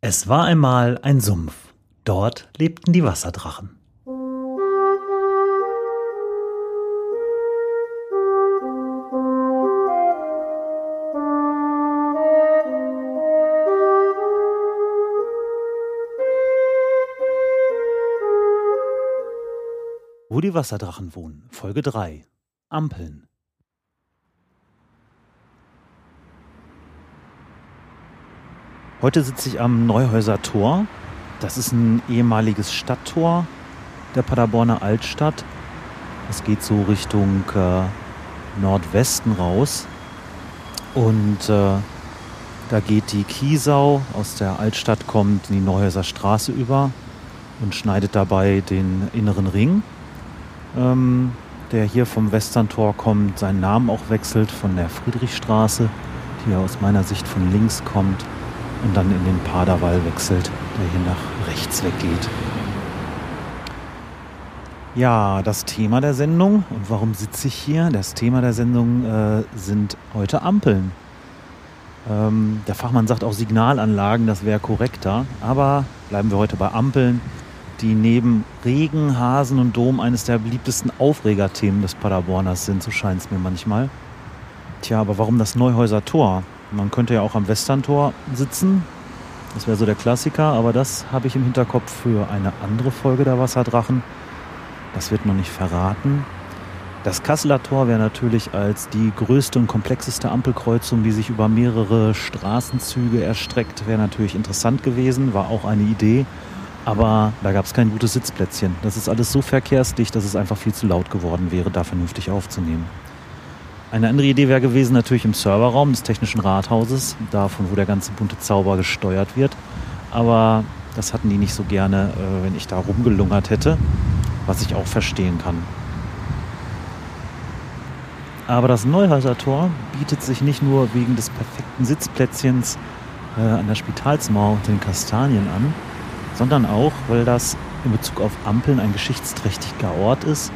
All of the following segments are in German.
Es war einmal ein Sumpf. Dort lebten die Wasserdrachen. Wo die Wasserdrachen wohnen. Folge 3. Ampeln. Heute sitze ich am Neuhäuser Tor. Das ist ein ehemaliges Stadttor der Paderborner Altstadt. Es geht so Richtung äh, Nordwesten raus. Und äh, da geht die Kiesau aus der Altstadt, kommt in die Neuhäuser Straße über und schneidet dabei den inneren Ring, ähm, der hier vom Westerntor kommt, seinen Namen auch wechselt von der Friedrichstraße, die aus meiner Sicht von links kommt und dann in den Paderwall wechselt, der hier nach rechts weggeht. Ja, das Thema der Sendung und warum sitze ich hier? Das Thema der Sendung äh, sind heute Ampeln. Ähm, der Fachmann sagt auch Signalanlagen, das wäre korrekter, aber bleiben wir heute bei Ampeln, die neben Regen, Hasen und Dom eines der beliebtesten Aufregerthemen des Paderborners sind, so scheint es mir manchmal. Tja, aber warum das Neuhäuser Tor? Man könnte ja auch am Westerntor sitzen. Das wäre so der Klassiker, aber das habe ich im Hinterkopf für eine andere Folge der Wasserdrachen. Das wird noch nicht verraten. Das Kasseler Tor wäre natürlich als die größte und komplexeste Ampelkreuzung, die sich über mehrere Straßenzüge erstreckt, wäre natürlich interessant gewesen, war auch eine Idee. Aber da gab es kein gutes Sitzplätzchen. Das ist alles so verkehrsdicht, dass es einfach viel zu laut geworden wäre, da vernünftig aufzunehmen. Eine andere Idee wäre gewesen, natürlich im Serverraum des Technischen Rathauses, davon, wo der ganze bunte Zauber gesteuert wird. Aber das hatten die nicht so gerne, äh, wenn ich da rumgelungert hätte, was ich auch verstehen kann. Aber das Neuhäuser Tor bietet sich nicht nur wegen des perfekten Sitzplätzchens äh, an der Spitalsmauer unter den Kastanien an, sondern auch, weil das in Bezug auf Ampeln ein geschichtsträchtiger Ort ist.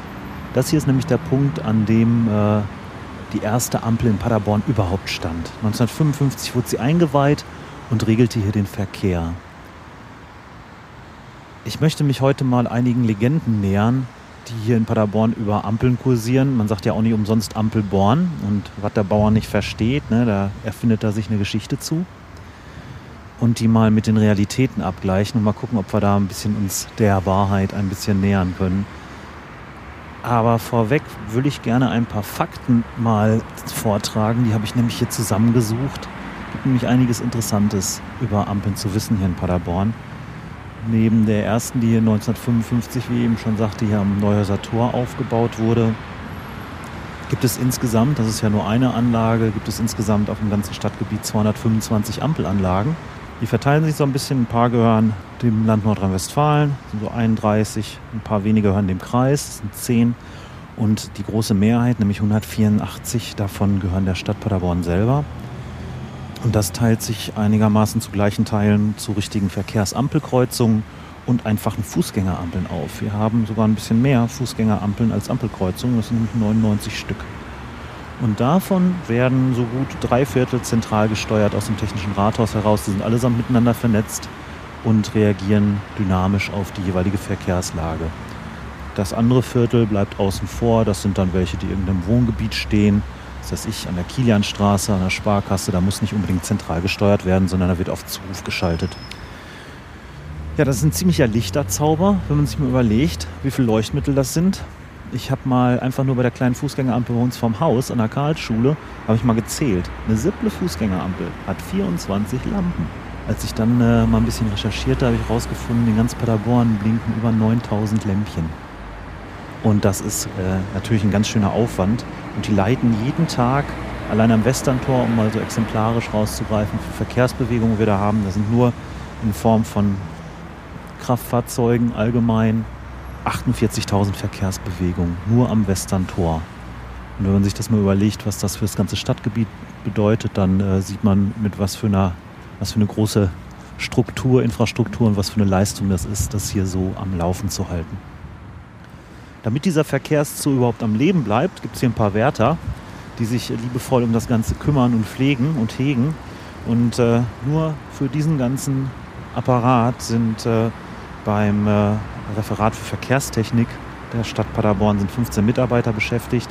Das hier ist nämlich der Punkt, an dem äh, die erste Ampel in Paderborn überhaupt stand. 1955 wurde sie eingeweiht und regelte hier den Verkehr. Ich möchte mich heute mal einigen Legenden nähern, die hier in Paderborn über Ampeln kursieren. Man sagt ja auch nicht umsonst Ampelborn und was der Bauer nicht versteht, ne, da erfindet er sich eine Geschichte zu. Und die mal mit den Realitäten abgleichen und mal gucken, ob wir da ein bisschen uns der Wahrheit ein bisschen nähern können. Aber vorweg will ich gerne ein paar Fakten mal vortragen. Die habe ich nämlich hier zusammengesucht. Es gibt nämlich einiges Interessantes über Ampeln zu wissen hier in Paderborn. Neben der ersten, die hier 1955, wie eben schon sagte, hier am Neuhäuser Tor aufgebaut wurde, gibt es insgesamt, das ist ja nur eine Anlage, gibt es insgesamt auf dem ganzen Stadtgebiet 225 Ampelanlagen. Die verteilen sich so ein bisschen. Ein paar gehören dem Land Nordrhein-Westfalen, sind so 31. Ein paar wenige gehören dem Kreis, das sind 10. Und die große Mehrheit, nämlich 184 davon, gehören der Stadt Paderborn selber. Und das teilt sich einigermaßen zu gleichen Teilen zu richtigen Verkehrsampelkreuzungen und einfachen Fußgängerampeln auf. Wir haben sogar ein bisschen mehr Fußgängerampeln als Ampelkreuzungen, das sind nämlich 99 Stück. Und davon werden so gut drei Viertel zentral gesteuert aus dem Technischen Rathaus heraus. Die sind allesamt miteinander vernetzt und reagieren dynamisch auf die jeweilige Verkehrslage. Das andere Viertel bleibt außen vor. Das sind dann welche, die in irgendeinem Wohngebiet stehen. Das heißt, ich an der Kilianstraße, an der Sparkasse, da muss nicht unbedingt zentral gesteuert werden, sondern da wird auf Zuruf geschaltet. Ja, das ist ein ziemlicher Lichterzauber, wenn man sich mal überlegt, wie viele Leuchtmittel das sind. Ich habe mal einfach nur bei der kleinen Fußgängerampel bei uns vorm Haus an der Karlsschule, habe ich mal gezählt. Eine simple Fußgängerampel hat 24 Lampen. Als ich dann äh, mal ein bisschen recherchierte, habe ich herausgefunden, in ganz Paderborn blinken über 9000 Lämpchen. Und das ist äh, natürlich ein ganz schöner Aufwand. Und die leiten jeden Tag, allein am Westerntor, um mal so exemplarisch rauszugreifen, für Verkehrsbewegungen wir da haben, das sind nur in Form von Kraftfahrzeugen allgemein 48.000 Verkehrsbewegungen nur am Westerntor. Und wenn man sich das mal überlegt, was das für das ganze Stadtgebiet bedeutet, dann äh, sieht man, mit was für einer, was für eine große Struktur, Infrastruktur und was für eine Leistung das ist, das hier so am Laufen zu halten. Damit dieser Verkehrszug überhaupt am Leben bleibt, gibt es hier ein paar Wärter, die sich liebevoll um das Ganze kümmern und pflegen und hegen. Und äh, nur für diesen ganzen Apparat sind äh, beim äh, Referat für Verkehrstechnik der Stadt Paderborn sind 15 Mitarbeiter beschäftigt.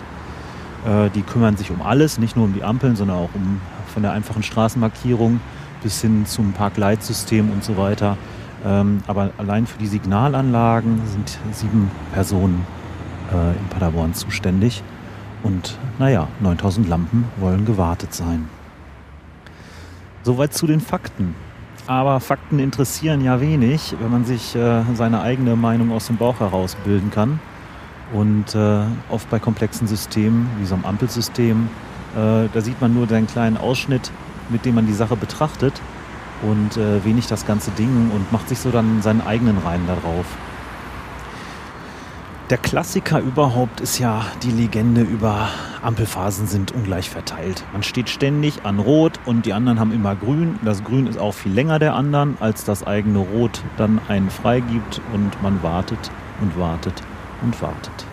Äh, die kümmern sich um alles, nicht nur um die Ampeln, sondern auch um von der einfachen Straßenmarkierung bis hin zum Parkleitsystem und so weiter. Ähm, aber allein für die Signalanlagen sind sieben Personen äh, in Paderborn zuständig. Und naja, 9000 Lampen wollen gewartet sein. Soweit zu den Fakten. Aber Fakten interessieren ja wenig, wenn man sich äh, seine eigene Meinung aus dem Bauch heraus bilden kann. Und äh, oft bei komplexen Systemen, wie so einem Ampelsystem, äh, da sieht man nur den kleinen Ausschnitt, mit dem man die Sache betrachtet und äh, wenig das ganze Ding und macht sich so dann seinen eigenen Reim darauf. Der Klassiker überhaupt ist ja die Legende über Ampelphasen sind ungleich verteilt. Man steht ständig an Rot und die anderen haben immer Grün. Das Grün ist auch viel länger der anderen, als das eigene Rot dann einen freigibt und man wartet und wartet und wartet.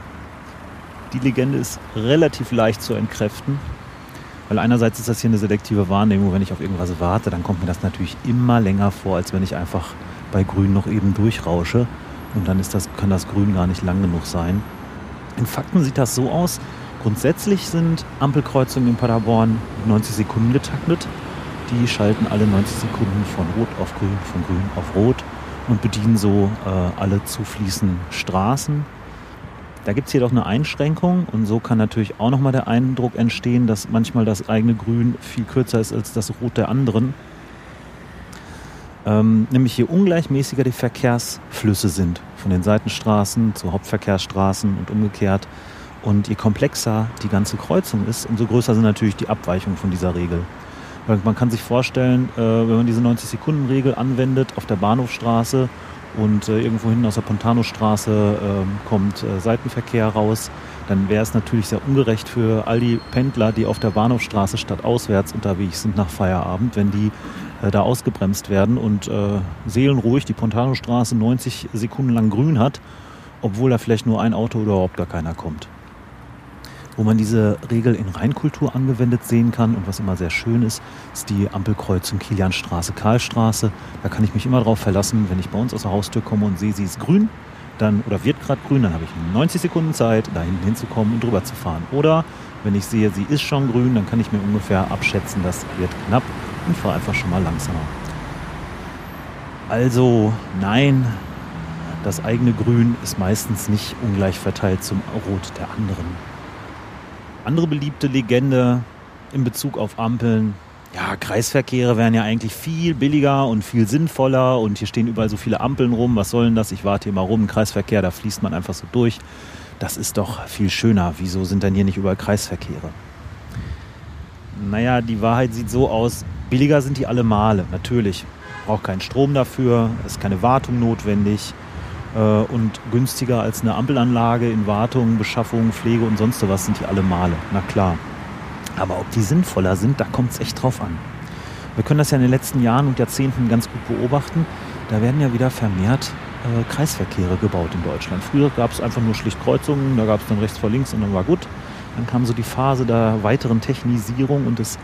Die Legende ist relativ leicht zu entkräften, weil einerseits ist das hier eine selektive Wahrnehmung. Wenn ich auf irgendwas warte, dann kommt mir das natürlich immer länger vor, als wenn ich einfach bei Grün noch eben durchrausche. Und dann ist das, kann das Grün gar nicht lang genug sein. In Fakten sieht das so aus. Grundsätzlich sind Ampelkreuzungen in Paderborn 90 Sekunden getaktet. Die schalten alle 90 Sekunden von Rot auf Grün, von Grün auf Rot und bedienen so äh, alle zufließenden Straßen. Da gibt es jedoch eine Einschränkung und so kann natürlich auch nochmal der Eindruck entstehen, dass manchmal das eigene Grün viel kürzer ist als das Rot der anderen. Ähm, nämlich je ungleichmäßiger die Verkehrsflüsse sind, von den Seitenstraßen zu Hauptverkehrsstraßen und umgekehrt. Und je komplexer die ganze Kreuzung ist, umso größer sind natürlich die Abweichungen von dieser Regel. Weil man kann sich vorstellen, äh, wenn man diese 90-Sekunden-Regel anwendet auf der Bahnhofstraße und äh, irgendwo hinten aus der Pontanostraße äh, kommt äh, Seitenverkehr raus, dann wäre es natürlich sehr ungerecht für all die Pendler, die auf der Bahnhofstraße statt auswärts unterwegs sind nach Feierabend, wenn die da ausgebremst werden und äh, seelenruhig die Pontanostraße 90 Sekunden lang grün hat, obwohl da vielleicht nur ein Auto oder überhaupt gar keiner kommt. Wo man diese Regel in Rheinkultur angewendet sehen kann und was immer sehr schön ist, ist die Ampelkreuzung Kilianstraße, Karlstraße. Da kann ich mich immer darauf verlassen, wenn ich bei uns aus der Haustür komme und sehe, sie ist grün, dann oder wird gerade grün, dann habe ich 90 Sekunden Zeit, da hinten hinzukommen und drüber zu fahren. Oder wenn ich sehe, sie ist schon grün, dann kann ich mir ungefähr abschätzen, das wird knapp und fahre einfach schon mal langsamer. Also nein, das eigene Grün ist meistens nicht ungleich verteilt zum Rot der anderen. Andere beliebte Legende in Bezug auf Ampeln. Ja, Kreisverkehre wären ja eigentlich viel billiger und viel sinnvoller und hier stehen überall so viele Ampeln rum. Was soll denn das? Ich warte hier mal rum. Kreisverkehr, da fließt man einfach so durch. Das ist doch viel schöner. Wieso sind denn hier nicht überall Kreisverkehre? Naja, die Wahrheit sieht so aus, billiger sind die alle Male, natürlich. Braucht keinen Strom dafür, ist keine Wartung notwendig äh, und günstiger als eine Ampelanlage in Wartung, Beschaffung, Pflege und sonst was sind die alle Male, na klar. Aber ob die sinnvoller sind, da kommt es echt drauf an. Wir können das ja in den letzten Jahren und Jahrzehnten ganz gut beobachten. Da werden ja wieder vermehrt äh, Kreisverkehre gebaut in Deutschland. Früher gab es einfach nur schlicht Kreuzungen, da gab es dann rechts vor links und dann war gut. Dann kam so die Phase der weiteren Technisierung und des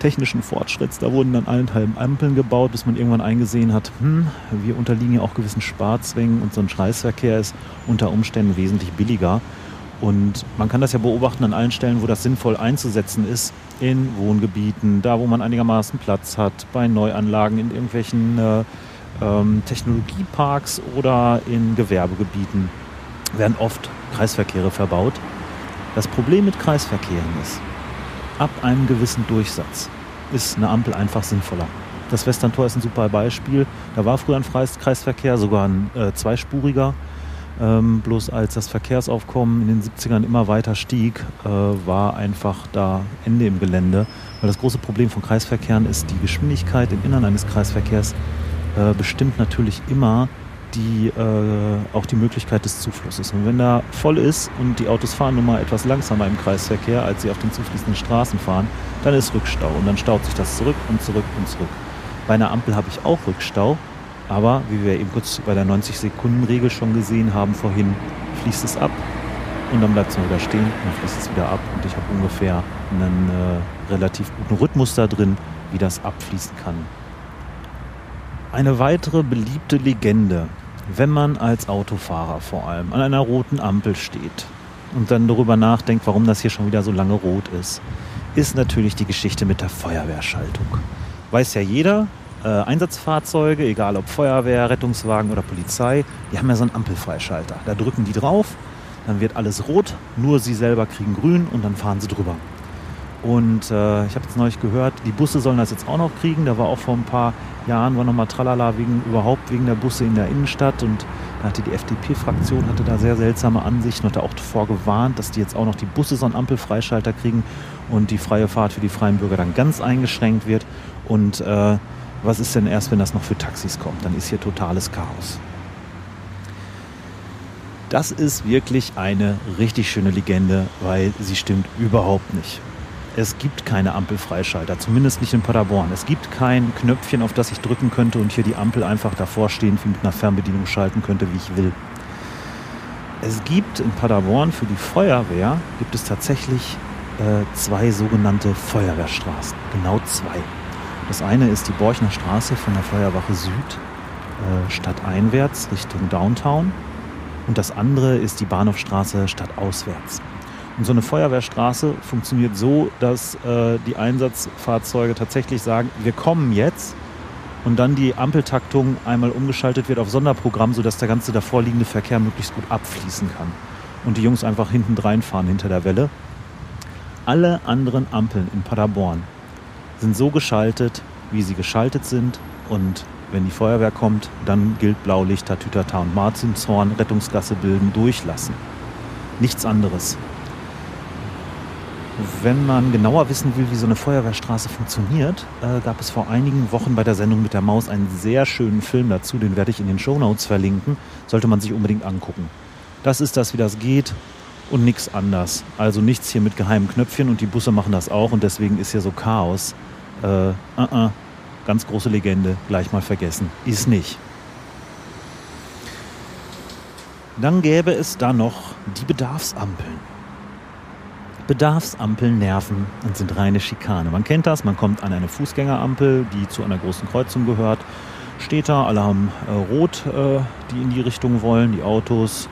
technischen Fortschritts. Da wurden dann allenthalben Ampeln gebaut, bis man irgendwann eingesehen hat, hm, wir unterliegen ja auch gewissen Sparzwängen und so ein Scheißverkehr ist unter Umständen wesentlich billiger. Und man kann das ja beobachten an allen Stellen, wo das sinnvoll einzusetzen ist, in Wohngebieten, da wo man einigermaßen Platz hat, bei Neuanlagen, in irgendwelchen äh, ähm, Technologieparks oder in Gewerbegebieten werden oft Kreisverkehre verbaut. Das Problem mit Kreisverkehren ist, ab einem gewissen Durchsatz ist eine Ampel einfach sinnvoller. Das Westerntor ist ein super Beispiel. Da war früher ein Kreisverkehr, sogar ein äh, zweispuriger. Ähm, bloß als das Verkehrsaufkommen in den 70ern immer weiter stieg, äh, war einfach da Ende im Gelände. Weil das große Problem von Kreisverkehren ist, die Geschwindigkeit im Innern eines Kreisverkehrs äh, bestimmt natürlich immer die, äh, auch die Möglichkeit des Zuflusses. Und wenn da voll ist und die Autos fahren nun mal etwas langsamer im Kreisverkehr, als sie auf den zufließenden Straßen fahren, dann ist Rückstau und dann staut sich das zurück und zurück und zurück. Bei einer Ampel habe ich auch Rückstau, aber wie wir eben kurz bei der 90-Sekunden-Regel schon gesehen haben vorhin, fließt es ab und dann bleibt es wieder stehen, dann fließt es wieder ab und ich habe ungefähr einen äh, relativ guten Rhythmus da drin, wie das abfließen kann. Eine weitere beliebte Legende, wenn man als Autofahrer vor allem an einer roten Ampel steht und dann darüber nachdenkt, warum das hier schon wieder so lange rot ist, ist natürlich die Geschichte mit der Feuerwehrschaltung. Weiß ja jeder, äh, Einsatzfahrzeuge, egal ob Feuerwehr, Rettungswagen oder Polizei, die haben ja so einen Ampelfreischalter. Da drücken die drauf, dann wird alles rot, nur sie selber kriegen grün und dann fahren sie drüber. Und äh, ich habe jetzt neulich gehört, die Busse sollen das jetzt auch noch kriegen. Da war auch vor ein paar Jahren war nochmal Tralala wegen überhaupt wegen der Busse in der Innenstadt und da hatte die FDP-Fraktion hatte da sehr seltsame Ansichten und hat auch davor gewarnt, dass die jetzt auch noch die Busse so einen Ampelfreischalter kriegen und die freie Fahrt für die freien Bürger dann ganz eingeschränkt wird. Und äh, was ist denn erst, wenn das noch für Taxis kommt? Dann ist hier totales Chaos. Das ist wirklich eine richtig schöne Legende, weil sie stimmt überhaupt nicht. Es gibt keine Ampelfreischalter, zumindest nicht in Paderborn. Es gibt kein Knöpfchen, auf das ich drücken könnte und hier die Ampel einfach davor stehend wie mit einer Fernbedienung schalten könnte, wie ich will. Es gibt in Paderborn für die Feuerwehr gibt es tatsächlich äh, zwei sogenannte Feuerwehrstraßen. Genau zwei. Das eine ist die Borchner Straße von der Feuerwache Süd äh, stadteinwärts Richtung Downtown. Und das andere ist die Bahnhofstraße stadtauswärts. Und so eine Feuerwehrstraße funktioniert so, dass äh, die Einsatzfahrzeuge tatsächlich sagen, wir kommen jetzt und dann die Ampeltaktung einmal umgeschaltet wird auf Sonderprogramm, sodass der ganze davor liegende Verkehr möglichst gut abfließen kann. Und die Jungs einfach hinten reinfahren hinter der Welle. Alle anderen Ampeln in Paderborn sind so geschaltet, wie sie geschaltet sind. Und wenn die Feuerwehr kommt, dann gilt Blaulicht, Tatütata und Marzinshorn, Rettungsgasse bilden, durchlassen. Nichts anderes. Wenn man genauer wissen will, wie so eine Feuerwehrstraße funktioniert, äh, gab es vor einigen Wochen bei der Sendung mit der Maus einen sehr schönen Film dazu, den werde ich in den Show Notes verlinken. Sollte man sich unbedingt angucken. Das ist das, wie das geht und nichts anders. Also nichts hier mit geheimen Knöpfchen und die Busse machen das auch und deswegen ist hier so Chaos. Äh, uh -uh, ganz große Legende, gleich mal vergessen. Ist nicht. Dann gäbe es da noch die Bedarfsampeln. Bedarfsampeln nerven und sind reine Schikane. Man kennt das, man kommt an eine Fußgängerampel, die zu einer großen Kreuzung gehört, steht da, alle haben äh, Rot, äh, die in die Richtung wollen, die Autos,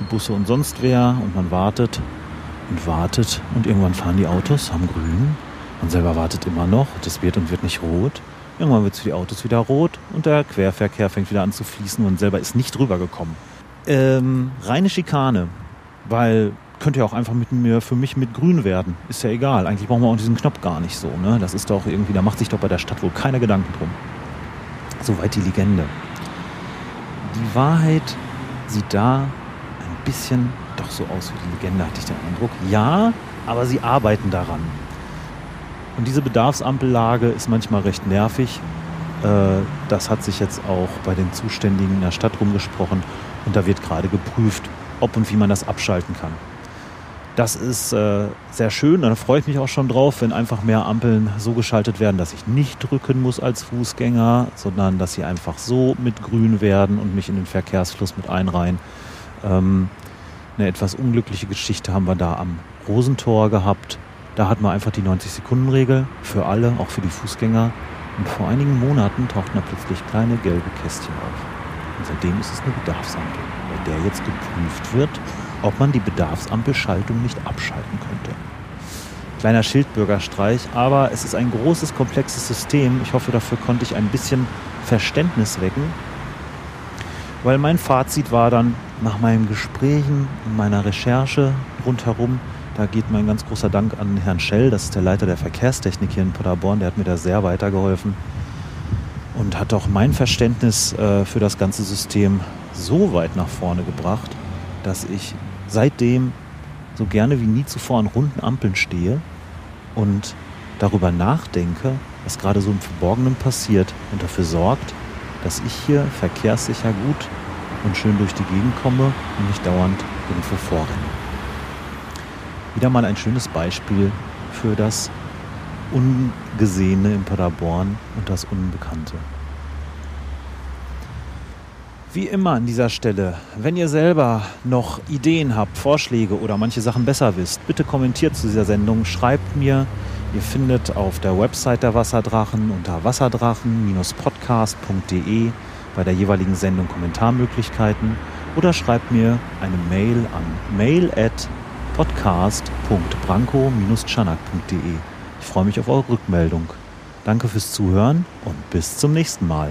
die Busse und sonst wer und man wartet und wartet und irgendwann fahren die Autos, haben grün, man selber wartet immer noch, das wird und wird nicht rot. Irgendwann wird es für die Autos wieder rot und der Querverkehr fängt wieder an zu fließen und selber ist nicht rübergekommen. Ähm, reine Schikane, weil könnte ja auch einfach mit mir, für mich mit grün werden. Ist ja egal. Eigentlich brauchen wir auch diesen Knopf gar nicht so. Ne? Das ist doch irgendwie, da macht sich doch bei der Stadt wohl keiner Gedanken drum. Soweit die Legende. Die Wahrheit sieht da ein bisschen doch so aus wie die Legende, hatte ich den Eindruck. Ja, aber sie arbeiten daran. Und diese Bedarfsampellage ist manchmal recht nervig. Äh, das hat sich jetzt auch bei den Zuständigen in der Stadt rumgesprochen. Und da wird gerade geprüft, ob und wie man das abschalten kann. Das ist äh, sehr schön. Da freue ich mich auch schon drauf, wenn einfach mehr Ampeln so geschaltet werden, dass ich nicht drücken muss als Fußgänger, sondern dass sie einfach so mit grün werden und mich in den Verkehrsfluss mit einreihen. Ähm, eine etwas unglückliche Geschichte haben wir da am Rosentor gehabt. Da hatten wir einfach die 90-Sekunden-Regel für alle, auch für die Fußgänger. Und vor einigen Monaten tauchten da plötzlich kleine gelbe Kästchen auf. Und seitdem ist es eine Bedarfsampel, bei der jetzt geprüft wird, ob man die Bedarfsampelschaltung nicht abschalten könnte. Kleiner Schildbürgerstreich, aber es ist ein großes, komplexes System. Ich hoffe, dafür konnte ich ein bisschen Verständnis wecken. Weil mein Fazit war dann nach meinen Gesprächen und meiner Recherche rundherum, da geht mein ganz großer Dank an Herrn Schell, das ist der Leiter der Verkehrstechnik hier in Paderborn, der hat mir da sehr weitergeholfen und hat auch mein Verständnis äh, für das ganze System so weit nach vorne gebracht, dass ich seitdem so gerne wie nie zuvor an runden Ampeln stehe und darüber nachdenke, was gerade so im Verborgenen passiert und dafür sorgt, dass ich hier verkehrssicher gut und schön durch die Gegend komme und nicht dauernd irgendwo vorrenne. Wieder mal ein schönes Beispiel für das Ungesehene in Paderborn und das Unbekannte. Wie immer an dieser Stelle, wenn ihr selber noch Ideen habt, Vorschläge oder manche Sachen besser wisst, bitte kommentiert zu dieser Sendung, schreibt mir. Ihr findet auf der Website der Wasserdrachen unter wasserdrachen-podcast.de bei der jeweiligen Sendung Kommentarmöglichkeiten oder schreibt mir eine Mail an mail at podcast.branko-chanak.de. Ich freue mich auf eure Rückmeldung. Danke fürs Zuhören und bis zum nächsten Mal.